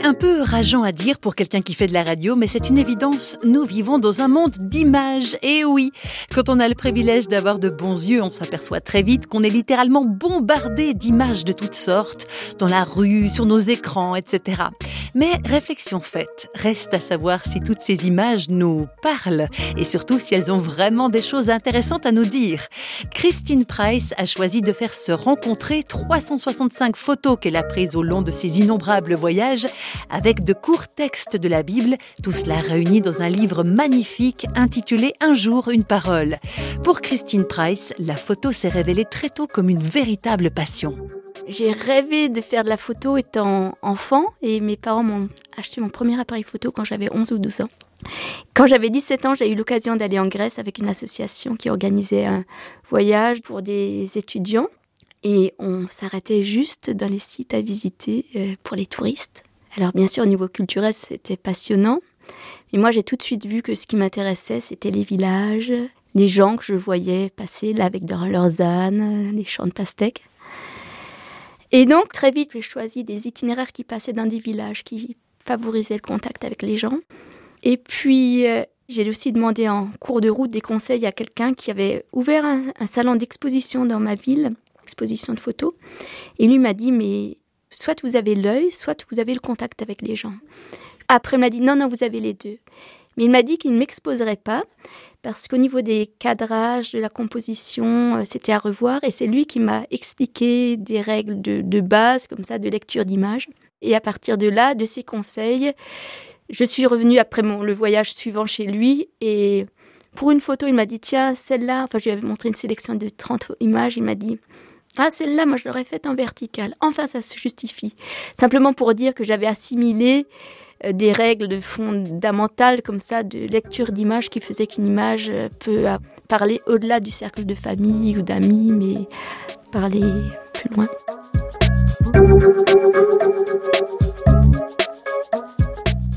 C'est un peu rageant à dire pour quelqu'un qui fait de la radio, mais c'est une évidence. Nous vivons dans un monde d'images. Et oui, quand on a le privilège d'avoir de bons yeux, on s'aperçoit très vite qu'on est littéralement bombardé d'images de toutes sortes, dans la rue, sur nos écrans, etc. Mais réflexion faite, reste à savoir si toutes ces images nous parlent et surtout si elles ont vraiment des choses intéressantes à nous dire. Christine Price a choisi de faire se rencontrer 365 photos qu'elle a prises au long de ses innombrables voyages avec de courts textes de la Bible, tout cela réuni dans un livre magnifique intitulé Un jour une parole. Pour Christine Price, la photo s'est révélée très tôt comme une véritable passion. J'ai rêvé de faire de la photo étant enfant et mes parents m'ont acheté mon premier appareil photo quand j'avais 11 ou 12 ans. Quand j'avais 17 ans, j'ai eu l'occasion d'aller en Grèce avec une association qui organisait un voyage pour des étudiants et on s'arrêtait juste dans les sites à visiter euh, pour les touristes. Alors bien sûr, au niveau culturel, c'était passionnant. Mais moi, j'ai tout de suite vu que ce qui m'intéressait, c'était les villages, les gens que je voyais passer là avec leurs ânes, les champs de pastèques. Et donc, très vite, j'ai choisi des itinéraires qui passaient dans des villages, qui favorisaient le contact avec les gens. Et puis, euh, j'ai aussi demandé en cours de route des conseils à quelqu'un qui avait ouvert un, un salon d'exposition dans ma ville, exposition de photos. Et lui m'a dit, mais soit vous avez l'œil, soit vous avez le contact avec les gens. Après, il m'a dit, non, non, vous avez les deux. Mais il m'a dit qu'il ne m'exposerait pas parce qu'au niveau des cadrages, de la composition, euh, c'était à revoir. Et c'est lui qui m'a expliqué des règles de, base, comme ça, de lecture d'images. Et à partir de là, de ses conseils, je suis revenue après mon, le voyage suivant chez lui. Et pour une photo, il m'a dit, tiens, celle-là, enfin, je lui avais montré une sélection de 30 images. Il m'a dit, ah, celle-là, moi, je l'aurais faite en vertical. Enfin, ça se justifie. Simplement pour dire que j'avais assimilé des règles fondamentales comme ça de lecture d'image qui faisaient qu'une image euh, peut parler au-delà du cercle de famille ou d'amis, mais parler plus loin.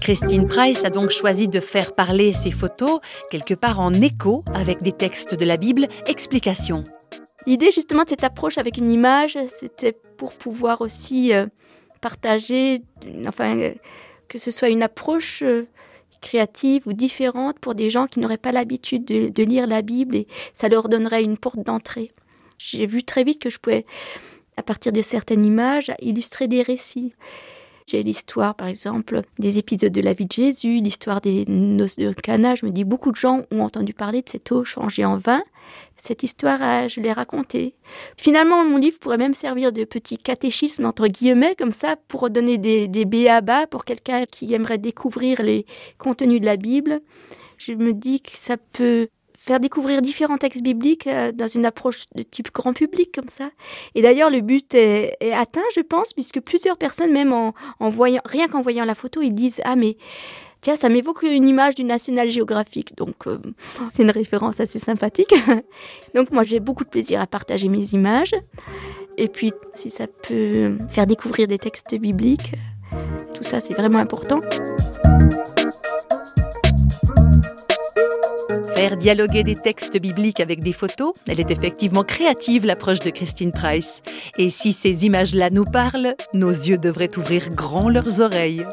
Christine Price a donc choisi de faire parler ses photos quelque part en écho avec des textes de la Bible. Explication. L'idée justement de cette approche avec une image, c'était pour pouvoir aussi euh, partager, enfin, que ce soit une approche euh, créative ou différente pour des gens qui n'auraient pas l'habitude de, lire la Bible et ça leur donnerait une porte d'entrée. J'ai vu très vite que je pouvais, à partir de certaines images, illustrer des récits. J'ai l'histoire, par exemple, des épisodes de la vie de Jésus, l'histoire des noces de Cana. Je me dis, beaucoup de gens ont entendu parler de cette eau changée en vin. Cette histoire, euh, je l'ai racontée. Finalement, mon livre pourrait même servir de petit catéchisme, entre guillemets, comme ça, pour donner des, des béabas pour quelqu'un qui aimerait découvrir les contenus de la Bible. Je me dis que ça peut faire découvrir différents textes bibliques euh, dans une approche de type grand public comme ça. Et d'ailleurs, le but est, atteint, je pense, puisque plusieurs personnes, même en, voyant, rien qu'en voyant la photo, ils disent ah mais tiens, ça m'évoque une image du National Geographic. Donc, euh, c'est une référence assez sympathique. donc, moi, j'ai beaucoup de plaisir à partager mes images. Et puis, si ça peut faire découvrir des textes bibliques, tout ça, c'est vraiment important. Dialoguer des textes bibliques avec des photos, elle est effectivement créative, l'approche de Christine Price. Et si ces images-là nous parlent, nos yeux devraient ouvrir grand leurs oreilles.